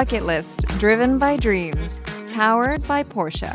Bucket List Driven by Dreams Powered by Porsche.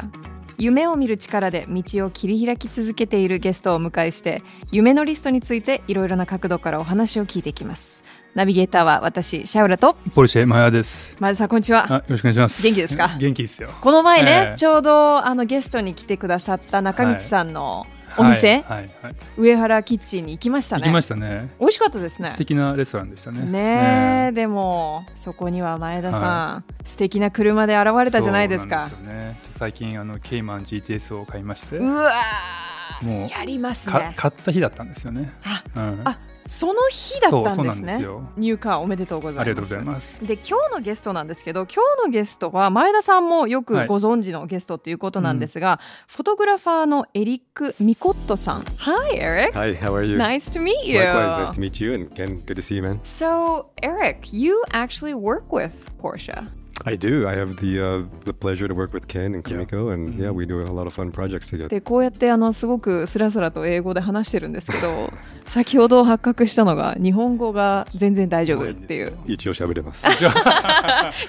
夢を見る力で道を切り開き続けているゲストをお迎えして夢のリストについていろいろな角度からお話を聞いていきます。ナビゲーターは私シャウラと。ポルシェマヤです。前田さんこんにちは。あ、よろしくお願いします。元気ですか？元気ですよ。この前ね、ええ。ちょうどあのゲストに来てくださった中道さんのお店、はいはいはい。上原キッチンに行きましたね。行きましたね。美味しかったですね。素敵なレストランでしたね。ねえ、でもそこには前田さん、は素敵な車で現れたじゃないですか。そうなんですよね。最近あのケイマン GTS を買いまして、うわーもうやりますかね買った日だったんですよね。あうん、あその日だったんですね。すよ。入荷おめでとうございます。ありがとうございます。で今日のゲストなんですけど今日のゲストは前田さんもよくはい。ご存知のゲストっていうことなんですが、フォトグラファーのエリック・ミコットさん。Hi Eric. Hi, how are you? Nice to meet you. Likewise, nice to meet you, and Ken, good to see you, man. So Eric you actually work with Porsche I do. I have the uh, the pleasure to work with Ken and Kumiko, and yeah, we do a lot of fun projects together. でこうやってあのすごくスラスラと英語で話してるんですけど先ほど発覚したのが日本語が全然大丈夫っていう一応喋れます。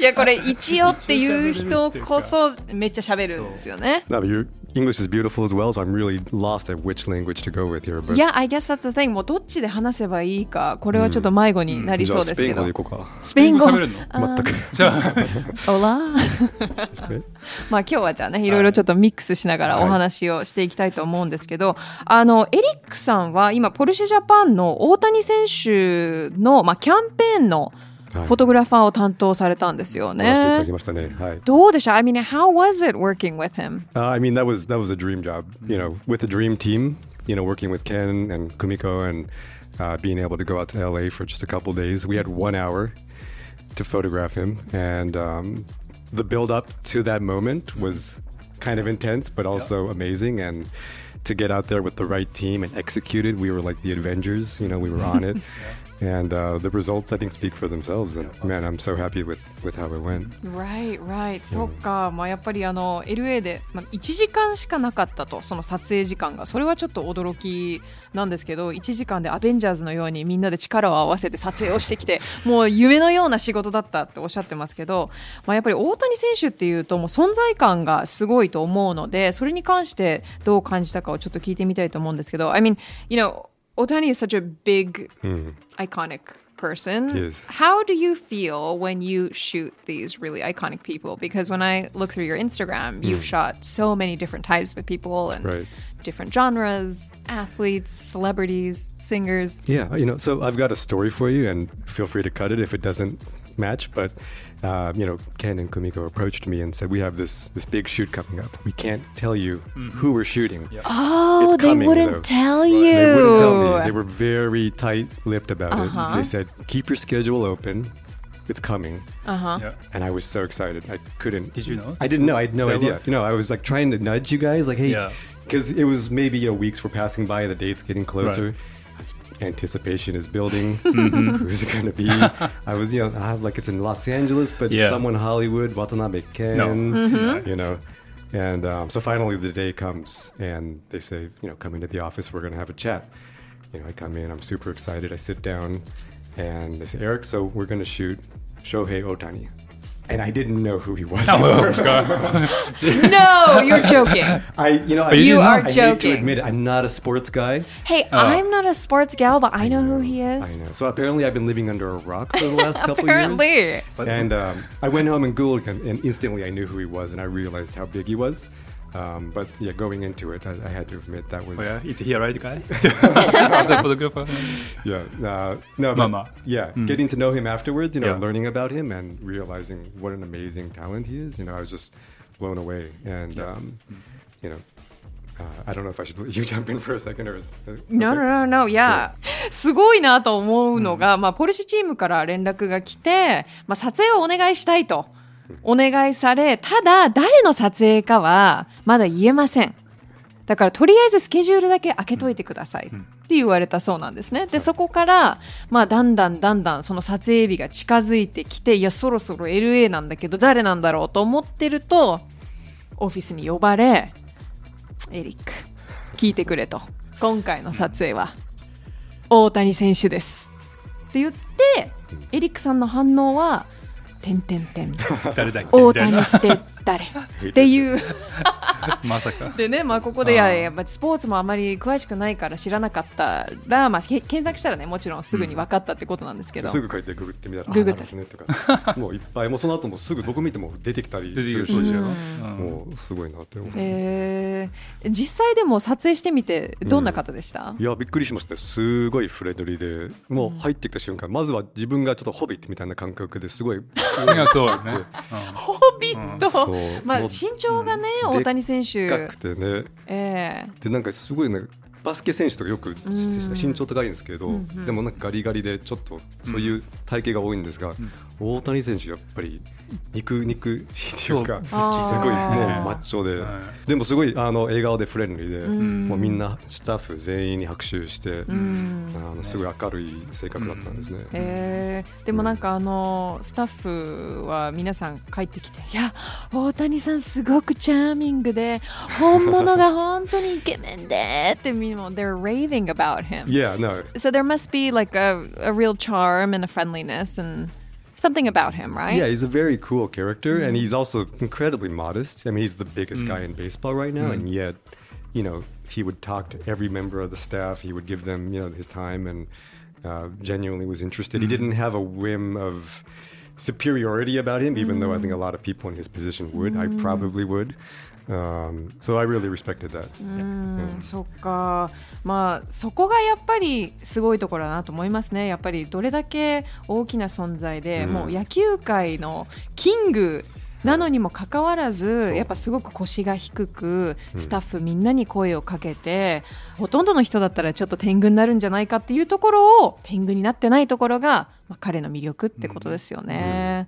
いやこれ一応っていう人こそめっちゃ喋るんですよね English is beautiful as well, so I'm really lost at which language to go with here. But いや I guess that's the thing. もうどっちで話せばいいかこれはちょっと迷子になりじゃあスペイン語そうですけどでいこうか。スペイン語全く。じゃあ、オラ。まあ今日はじゃあねいろいろちょっとミックスしながらお話をしていきたいと思うんですけど、あのエリックさんは今ポルシェジャパンの大谷選手の、まあ、キャンペーンのフはいォトグラファーを担当されたんですよやらせていただねき。ましたね。はい。どうでした I mean, how was it working with him? Uh, I mean, that was that was a dream job. You know, with the dream team. You know, working with Ken and Kumiko and uh, being able to go out to LA for just a couple days. We had one hour to photograph him, and um, the build up to that moment was kind of intense, but also amazing. And to get out there with the right team and execute it, we were like the Avengers. You know, we were on it. And uh, the results, I think, speak for themselves. And man, I'm so happy with, with how it went. Right, right. そっか、まあ、やっぱりあの LA で、まあ、1時間しかなかったと、その撮影時間が、それはちょっと驚きなんですけど、1時間でアベンジャーズのようにみんなで力を合わせて撮影をしてきて、もう夢のような仕事だったっておっしゃってますけど、まあ、やっぱり大谷選手っていうと、もう存在感がすごいと思うので、それに関してどう感じたかをちょっと聞いてみたいと思うんですけど、I mean, you know, 大谷 is such a big iconic person. He is. How do you feel when you shoot these really iconic people? Because when I look through your Instagram, you've shot so many different types of people and Right. different genres, athletes, celebrities, singers. Yeah, you know, so I've got a story for you, and feel free to cut it if it doesn't match. But uh, you know, Ken and Kumiko approached me and said, "We have this this big shoot coming up. We can't tell you who we're shooting." Oh, It's they coming, wouldn't though. tell you. They wouldn't tell me. They were very tight-lipped about Uh-huh. it. They said, "Keep your schedule open. It's coming." uh-huh. yeah. And I was so excited. I couldn't. Did you know? I didn't know. I had no There idea. was- You know, I was like trying to nudge you guys, like, hey, Yeah. because it was maybe you know weeks were passing by, the dates getting closer. Anticipation is building. Mm-hmm. Who's it gonna be? I was, you know, I have, like it's in Los Angeles, but Yeah. someone Hollywood, Watanabe Ken, No. Mm-hmm. you know. And um, so finally the day comes, and they say, you know, come into the office. We're gonna have a chat. You know, I come in. I'm super excited. I sit down, and they say, Eric, so we're gonna shoot Shohei Otani. And I didn't know who he was. Hello, No, you're joking. I, you know, I, you You didn't know? are I hate to admit it. I'm not a sports guy. Hey, Oh. I'm not a sports gal, but I know who he is. I know. So apparently, I've been living under a rock for the last couple years. Apparently. And um, I went home and Googled him, and instantly I knew who he was, and I realized how big he was. Um, but yeah, going into it, I, I had to admit that was Oh, yeah? Is he a right guy? As a photographer? yeah, uh, no, but Mama. yeah, Mm. getting to know him afterwards, you know, Yeah. learning about him and realizing what an amazing talent he is. You know, I was just blown away, and um, you know, uh, I don't know if I should you jump in for a second or. is- uh, No, okay. no, no, no.いや、すごいなと思うのが、まあ、ポルシェチームから連絡が来て、まあ、撮影をお願いしたいと。 お願いされ、ただ、誰の撮影かは、まだ言えません。だから、とりあえずスケジュールだけ開けといてください。って言われたそうなんですね。で、そこから、まあ、だんだんだんだん、その撮影日が近づいてきて、いや、そろそろ LA なんだけど、誰なんだろうと思ってると、オフィスに呼ばれ、エリック、聞いてくれと。今回の撮影は、大谷選手です。って言って、エリックさんの反応は、てんてんてん。誰だっけ？大谷って誰？っていう。まさか。でね、まあ、ここでいややっぱスポーツもあまり詳しくないから知らなかったら、まあ、け検索したらねもちろんすぐに分かったってことなんですけど、すぐ書いてググってみたら、ググですねとか、もういっぱい、もうその後もすぐ僕見ても出てきたりするし、うん。うんもうすごいなって思う。えー。実際でも撮影してみてどんな方でした、いやびっくりしましたね。すごいフレンドリーでもう入ってきた瞬間、まずは自分がちょっとホビットみたいな感覚ですごいいや、そうだね。ホビット、まあ、身長がね、うん大谷選手。深くてねえ。でなんかすごいねバスケ選手とかよくん。身長高いんですけど、うんうん。でもなんかガリガリでちょっとそういう体型が多いんですが、大谷選手やっぱり肉肉っていうかすごいもうマッチョで、うんでもすごいあの笑顔でフレンドリーで、ん。もうみんなスタッフ全員に拍手して、ーうん。あのすごい明るい性格だったんですね。えー。でもなんかあのスタッフは皆さん帰ってきていや大谷さんすごくチャーミングで本物が本当にイケメンでってみんな they're raving about him Yeah, no. so there must be like a, a real charm and a friendliness and something about him right Yeah, he's a very cool character, and he's also incredibly modest. I mean, he's the biggest mm. guy in baseball right now, and mm. yet, you know, he would talk to every member of the staff. He would give them, you know, his time, and uh, genuinely was interested. He mm. didn't have a whim of superiority about him, even though I think a lot of people in his position would. I probably would. Um, so I really respected that. うんそっかまあそこがやっぱりすごいところだなと思いますね。やっぱりどれだけ大きな存在で、うん。もう野球界のキングなのにもかかわらず、やっぱすごく腰が低くスタッフみんなに声をかけて、ほとんどの人だったらちょっと天狗になるんじゃないかっていうところを天狗になってないところが、まあ、彼の魅力ってことですよね。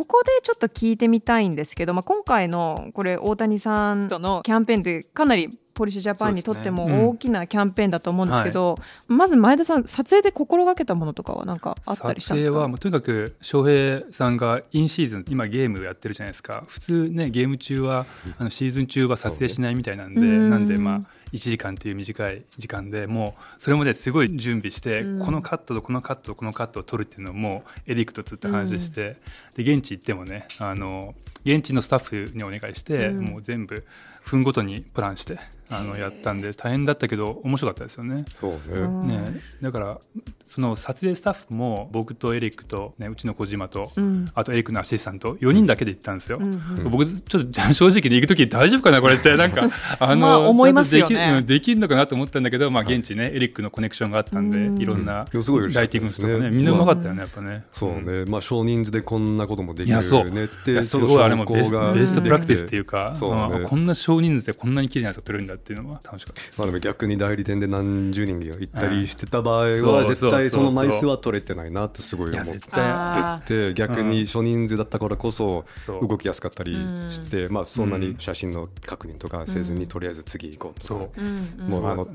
ここでちょっと聞いてみたいんですけど、まあ、今回のこれ大谷さんとのキャンペーンってかなりポリシェジャパンにとっても大きなキャンペーンだと思うんですけど、まず前田さん撮影で心がけたものとかは何かあったりしたんですか？撮影はもうとにかく翔平さんがインシーズン今ゲームやってるじゃないですか。普通ねゲーム中はあのシーズン中は撮影しないみたいなんで、うん。なんでまあ1時間っていう短い時間でもうそれまですごい準備して、うん。このカットとこのカットとこのカットを撮るっていうのをもうエリックとずっと話して、で現地行ってもねあの現地のスタッフにお願いして、うん。もう全部分ごとにプランしてあのやったんで大変だったけど面白かったですよね。そうね。うんね、だからその撮影スタッフも僕とエリックと、ね、うちの小島と、うん。あとエリックのアシスタント4人だけで行ったんですよ。うんうん。僕ちょっとじゃあ正直で行く時大丈夫かなこれってなんか あの、まあ思いますよね。できるうんできるのかなと思ったんだけど、まあ、現地ねエリックのコネクションがあったんで、うん。いろんなライティンったですね。グとかねみんなうまかったよねやっぱね。そううん。ね、まあ少人数でこんなこともできるよねってすごいあれもベストベストプラクティスっていうか、そうんこんな少人数でこんなに綺麗なやつが撮れるんだっていうのは楽しかったです。まあでも逆に代理店で何十人が行ったりしてた場合うんは絶対その枚数は取れてないなってすごい思っ絶対。あて逆に少人数だったからこそ動きやすかったりして、まあそんなに写真の確認とかせずにとりあえず次行こうとか、もうあの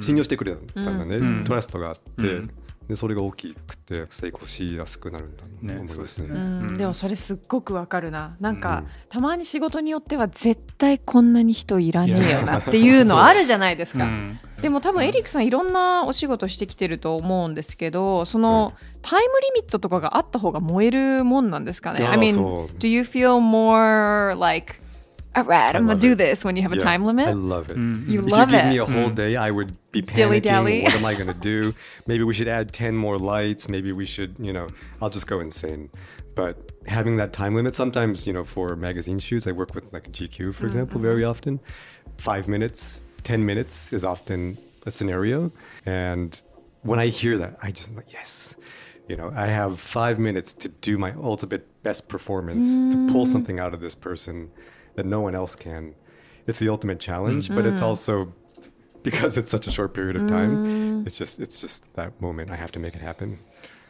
信用してくれたんだね、うん。トラストがあって、うんでそれが大きくて成功しやすくなるんだと思いますね。ねですね。うん。うん。でもそれすっごくわかるな。なんか、うん。たまに仕事によっては絶対こんなに人いらねえよなっていうのあるじゃないですか、うん。でも多分エリックさんいろんなお仕事してきてると思うんですけどその、タイムリミットとかがあった方が燃えるもんなんですかね。あ I mean do you feel more like alright I'm gonna I do it. this when you have a Yeah, time limit I love it. うん You if love you give it. me a whole mm. day, I would be Dilly-dally. panicking. What am I going to do? Maybe we should add 10 more lights. Maybe we should, you know, I'll just go insane. But having that time limit, sometimes, you know, for magazine shoots, I work with like GQ, for mm-hmm. example, mm-hmm. very often. Five minutes, 10 minutes is often a scenario. And when I hear that, I just, like, yes. You know, I have five minutes to do my ultimate best performance, to pull mm. something out of this person that no one else can. It's the ultimate challenge, but it's mm. also because it's such a short period of time. Mm. It's just it's just that moment. I have to make it happen.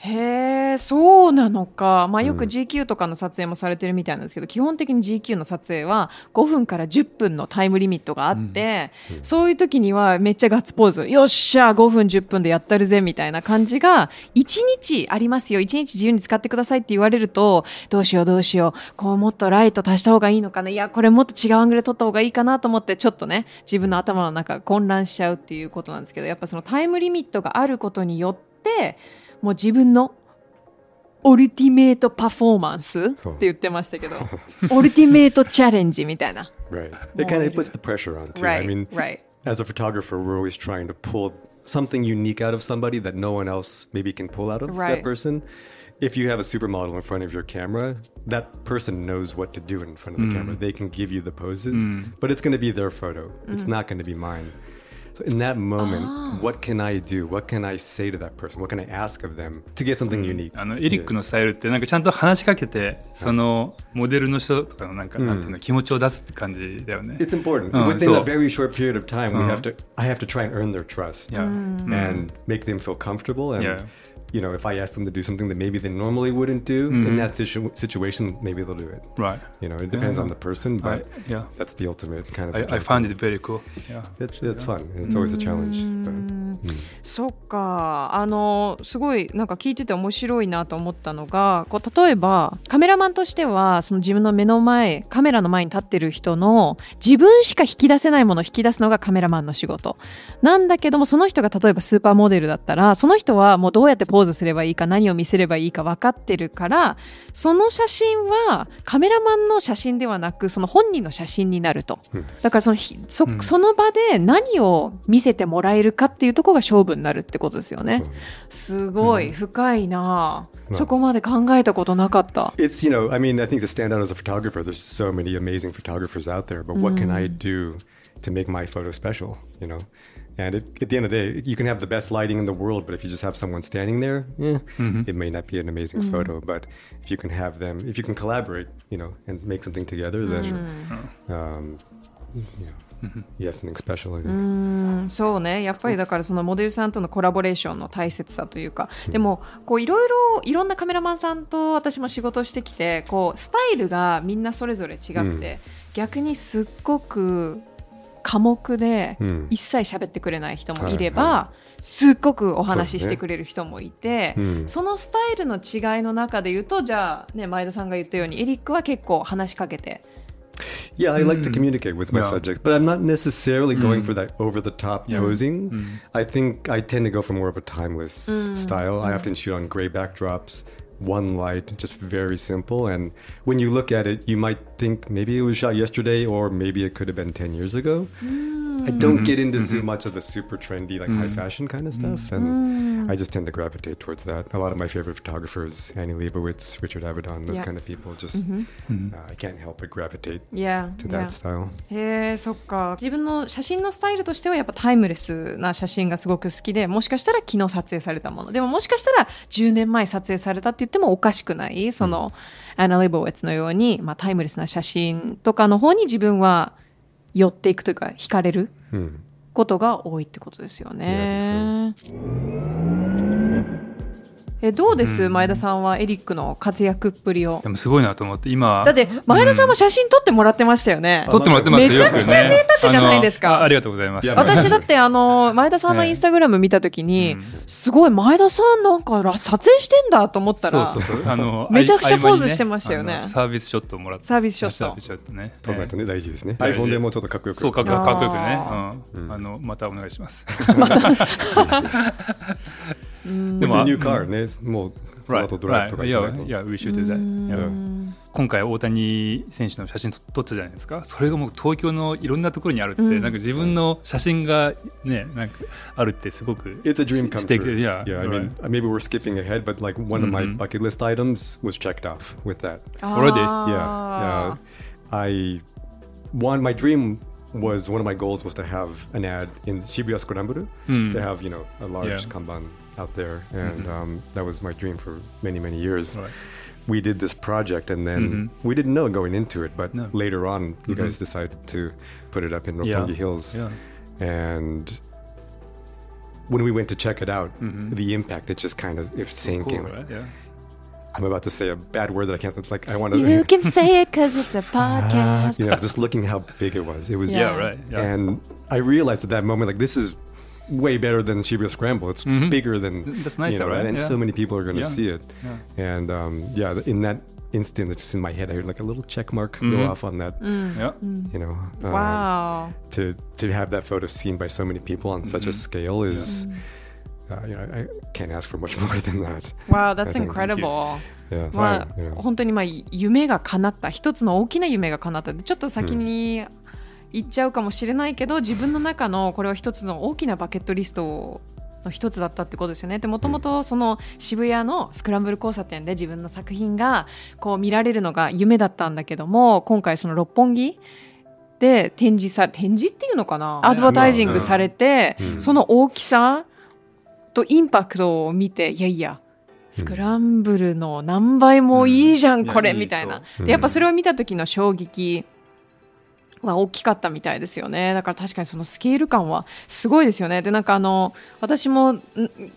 へえそうなのか、まあ、よく GQ とかの撮影もされてるみたいなんですけど、基本的に GQ の撮影は5分から10分のタイムリミットがあって、そういう時にはめっちゃガッツポーズ。よっしゃ5分10分でやったるぜみたいな感じが1日ありますよ。1日自由に使ってくださいって言われるとどうしようどうしよう。こうもっとライト足した方がいいのかな。いやこれもっと違うアングルで撮った方がいいかなと思ってちょっとね自分の頭の中が混乱しちゃうっていうことなんですけどやっぱそのタイムリミットがあることによってもう自分のオルティメイトパフォーマンスってそう言ってましたけど、オルティメイトチャレンジみたいな。 Right. It kind of puts the pressure on too. I Right, mean, right. as a photographer, we're always trying to pull something unique out of somebody that no one else maybe can pull out of Right. that person. If you have a supermodel in front of your camera, that person knows what to do in front of the camera. They can give you the poses, but it's going to be their photo. It's not going to be mine. So in that moment, what can I do? What can I say to that person? What can I ask of them to get something unique? あのエリックのスタイルってなんかちゃんと話しかけてそのモデルの人とかのなんか、なんていうの気持ちを出すって感じだよね。 It's important. Uh, Within so- a very short period of time, we Uh-huh. have to. I have to try and earn their trust Yeah. and make them feel comfortable. And Yeah. you know, if I ask them to do something that maybe they normally wouldn't do in mm-hmm. that situ- situation, maybe they'll do it. Right. You know, it depends Yeah. on the person, I, but yeah. that's the ultimate kind of. I, I photography. found it very cool. Yeah. It's it's fun. It's always a challenge. But, mm. そっか。あのすごいなんか聞いてて面白いなと思ったのがこう例えばカメラマンとしてはその自分の目の前カメラの前に立ってる人の自分しか引き出せないものを引き出すのがカメラマンの仕事。なんだけどもその人が例えばスーパーモデルだったらその人はもうどうやってポーズすればいいか何を見せればいいか分かってるからその写真はカメラマンの写真ではなくその本人の写真になると、だからそのひそうん。その場で何を見せてもらえるかっていうと ころが勝負になるってことですよね。すごい深いな、うんそこまで考えたことなかった。 It's, you know, I mean, I think to stand out as a photographer, there's so many amazing photographers out there, but what can I do to make my photo special, you know? And it, at the end of the day, you can have the best lighting in the world, but if you just have someone standing there, eh, it may not be an amazing photo. But if you can have them, if you can collaborate, you know, and make something together, then, um, you know, you have something special. I think. うんそうね。やっぱりだからそのモデルさんとのコラボレーションの大切さというか。でもこういろいろいろんなカメラマンさんと私も仕事をしてきてこうスタイルがみんなそれぞれ違って、うん。逆にすっごく寡黙でうん。一切喋ってくれない人もいれば、はいはすっごくお話ししてくれる人もいてうん。そのスタイルの違いの中で言うとじゃあ、ね、前田さんが言ったようにエリックは結構話しかけて Yeah, I like to hmm. communicate with my Yeah. subjects, but I'm not necessarily going hmm. for that over the top Yeah. posing. Hmm. I think I tend to go for more of a timeless style. I often shoot on gray backdrops, one light, just very simple. And when you look at it, you might think maybe it was shot yesterday or maybe it could have been 10 years ago. I don't get into so much of the super trendy, like high fashion kind of stuff. And I just tend to gravitate towards that. A lot of my favorite photographers, Annie Leibovitz, Richard Avedon, those Yeah. kind of people, just uh, I can't help but gravitate Yeah, to yeah. that style. へえそっか自分の写真のスタイルとしてはやっぱタイムレスな写真がすごく好きでもしかしたら昨日撮影されたものでももしかしたら10年前撮影されたって言ってもおかしくないその、アナ・レボウェッツのように、まあ、タイムレスな写真とかの方に自分は寄っていくというか惹かれる Hmm. ことが多いってことですよね。えどうです、うん。前田さんはエリックの活躍っぷりを。でもすごいなと思って今。だって前田さんも写真撮ってもらってましたよね、撮ってもらってますよ。めちゃくちゃ贅沢じゃないですか。あのあありがとうございます。私だってあの前田さんのインスタグラム見たときに、うん。すごい前田さんなんから撮影してんだと思ったらそうそうそう。あの めちゃくちゃポーズしてましたよね。あのサービスショットをもらって。サービスショット。サービスショットね。撮らないとね、大事ですね。大事。iPhone でもうちょっとかっこよく。そうかっこよくね。あうん。あのまたお願いします。うん でも your new car ね、もう、この Right 後ドライブとかい yeah と yeah we should 今回大谷選手の写真撮撮ったじゃないですかそれがもう東京のいろんなところにあるって、うんなんか自分の写真がねなんかあるってすごく It's a dream come true. で yeah, yeah, I mean, maybe we're skipping ahead, but like one of my Mhm. bucket list items was checked off with that. Already? Ah. Yeah, yeah. I one my dream was one of my goals was to have an ad in Shibuya Skoramburu Mm. to have you know a large Yeah. kanban out there, and Mhm. um, that was my dream for many many years. Right. We did this project, and then Mhm. we didn't know going into it, but No. later on, you Mhm. guys decided to put it up in Yeah. Hills, Yeah. and when we went to check it out, Mhm. the impact it just kind of if saying Cool, came. right? Yeah. I'm about to say a bad word that I can't. Like I want to. You can say it because it's a podcast. you know, just looking how big it was. It was. Yeah. Yeah, right. Yeah. And I realized at that moment, like this is way better than Shibuya Scramble. It's Mhm. bigger than That's nice you know, though, right? And Yeah. so many people are going to Yeah. see it. Yeah. And um, yeah, in that instant, it's just in my head. I heard like a little check mark Mhm. go off on that. Yeah. You know. um, Wow. To to have that photo seen by so many people on such a Mhm. scale is. Uh, you know, I can't ask for much more than that. Wow, that's Thank you. incredible. Yeah. so ま I- あ you know. 本当にまあ夢が叶った一つの大きな夢が叶ったちょっと先に 言っちゃうかもしれないけど自分の中のこれは一つの大きなバケットリストの一つだったってことですよね。でもともとその渋谷のスクランブル交差点で自分の作品がこう見られるのが夢だったんだけども今回その六本木で展示さ展示っていうのかな？アドバタイジングされて、うん。その大きさとインパクトを見ていやいやスクランブルの何倍もいいじゃん、うん。これみたいな。でやっぱそれを見た時の衝撃は大きかったみたいですよねだから確かにそのスケール感はすごいですよねでなんかあの私もん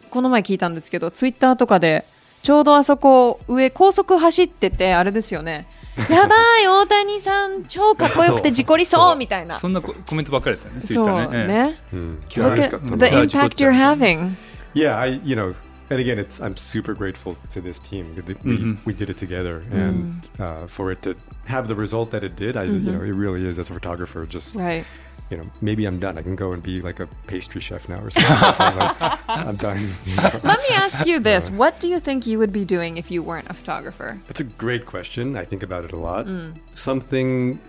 この前聞いたんですけどツイッターとかでちょうどあそこ上高速走っててあれですよね やばい大谷さん超かっこよくて事故りそうみたいなそんなココメントばっかりだったね。ツイッそうターね。ええね Mm. Look at the ね。impact you're having Yeah, I you know, and again, it's I'm super grateful to this team. that We Mhm. we did it together, and uh, for it to have the result that it did, I you know, it really is as a photographer. Just right you know, maybe I'm done. I can go and be like a pastry chef now or something. I'm, like, I'm done. you know. Let me ask you this. What do you think you would be doing if you weren't a photographer? It's a great question. I think about it a lot. Something,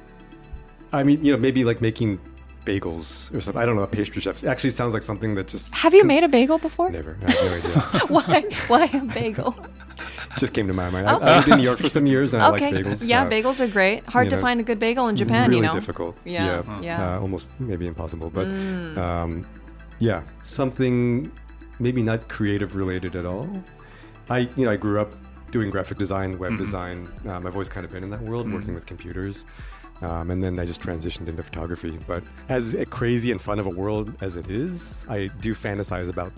I mean, you know, maybe like making bagels or something. I don't know. A pastry chef It actually sounds like something that just Have you made a bagel before? never. I have no idea. Why? Why a bagel? just came to my mind. I, I lived in New York for some years, and okay. I like bagels. Yeah, uh, bagels are great. Hard to know, find a good bagel in Japan, really you know. difficult. Yeah, yeah, yeah. Mm. Uh, almost maybe impossible. But um, yeah, something maybe not creative related at all. I you know I grew up doing graphic design, web design. Um, I've always kind of been in that world, working with computers. Um, and then I just transitioned into photography. But as crazy and fun of a world as it is, I do fantasize about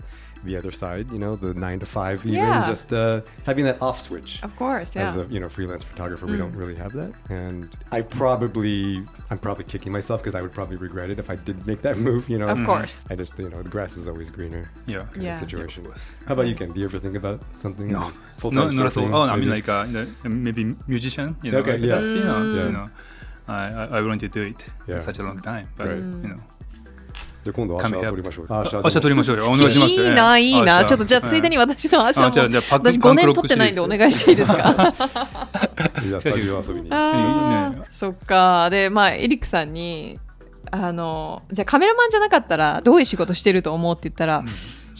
the other side. You know, the nine to five, even Yeah. just uh, having that off switch Of course, yeah. as a you know freelance photographer we don't really have that and i probably i'm probably kicking myself because i would probably regret it if i did make that move you know Of course. i just you know the grass is always greener Yeah. kind Yeah. of situation Yeah, how about you ken do you ever think about something No. full-time No, not at all. surfing, Oh, I mean, like uh, maybe musician. You know, Okay, like yeah. that's, you know, Yeah. you know, I, I want to do it for such a long time, but Right. you know, じゃあ今度は明日 Coming up. 撮りましょうあ明日撮りましょうよ。お願いします。いいな、いいな。ちょっとじゃあ、ついでに私の足も、あじゃ私5パンクロック年取ってないんでお願いしていいですか？じゃあスタジオ遊びに そっか。で、まあ、エリックさんに、あの、じゃあカメラマンじゃなかったら、どういう仕事してると思うって言ったら、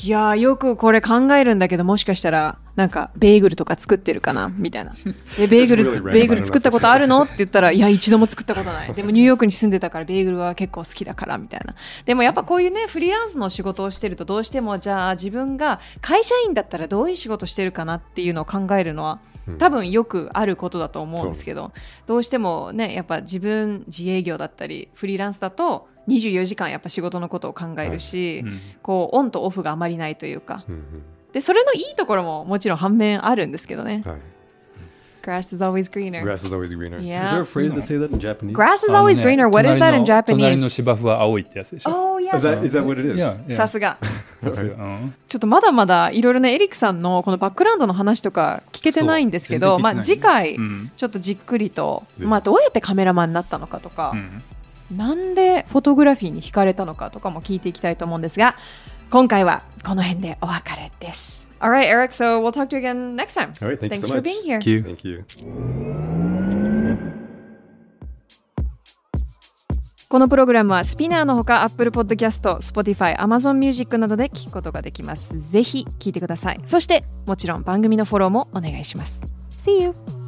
いやー、よくこれ考えるんだけど、もしかしたら、なんか、ベーグルとか作ってるかなみたいな。で、ベーグル.ベーグル作ったことあるの？って言ったら、いや、一度も作ったことない。でも、ニューヨークに住んでたから、ベーグルは結構好きだから、みたいな。でも、やっぱこういうね、フリーランスの仕事をしてると、どうしても、じゃあ、自分が会社員だったらどういう仕事してるかなっていうのを考えるのは、多分よくあることだと思うんですけど、どうしてもね、やっぱ自分、自営業だったり、フリーランスだと、24時間やっぱ仕事のことを考えるし、うんこう、オンとオフがあまりないというか、うんうんでそれのいいところももちろん反面あるんですけどね。Hi. Grass is always greener. Grass is always greener. Yeah. Is there a phrase to say that in Japanese? Grass is always ね greener. What is that in Japanese? 芝生は青いってやつでしょ。Oh, Is that, is that what it is? いやいやさすが。ちょっとまだまだいろいろね、エリックさんのこのバックグラウンドの話とか聞けてないんですけど、まあ次回うんちょっとじっくりと、まあどうやってカメラマンになったのかとかう、んなんでフォトグラフィーに惹かれたのかとかも聞いていきたいと思うんですが、今回はこの辺でお別れです。Alright, Eric, so we'll talk to you again next time. All right, thank you Thanks so for much. being here. Thank you. Thank you. このプログラムはスピナーのほか Apple Podcast、Spotify、Amazon Music などで聞くことができます。ぜひ聞いてください。そしてもちろん番組のフォローもお願いします。See you!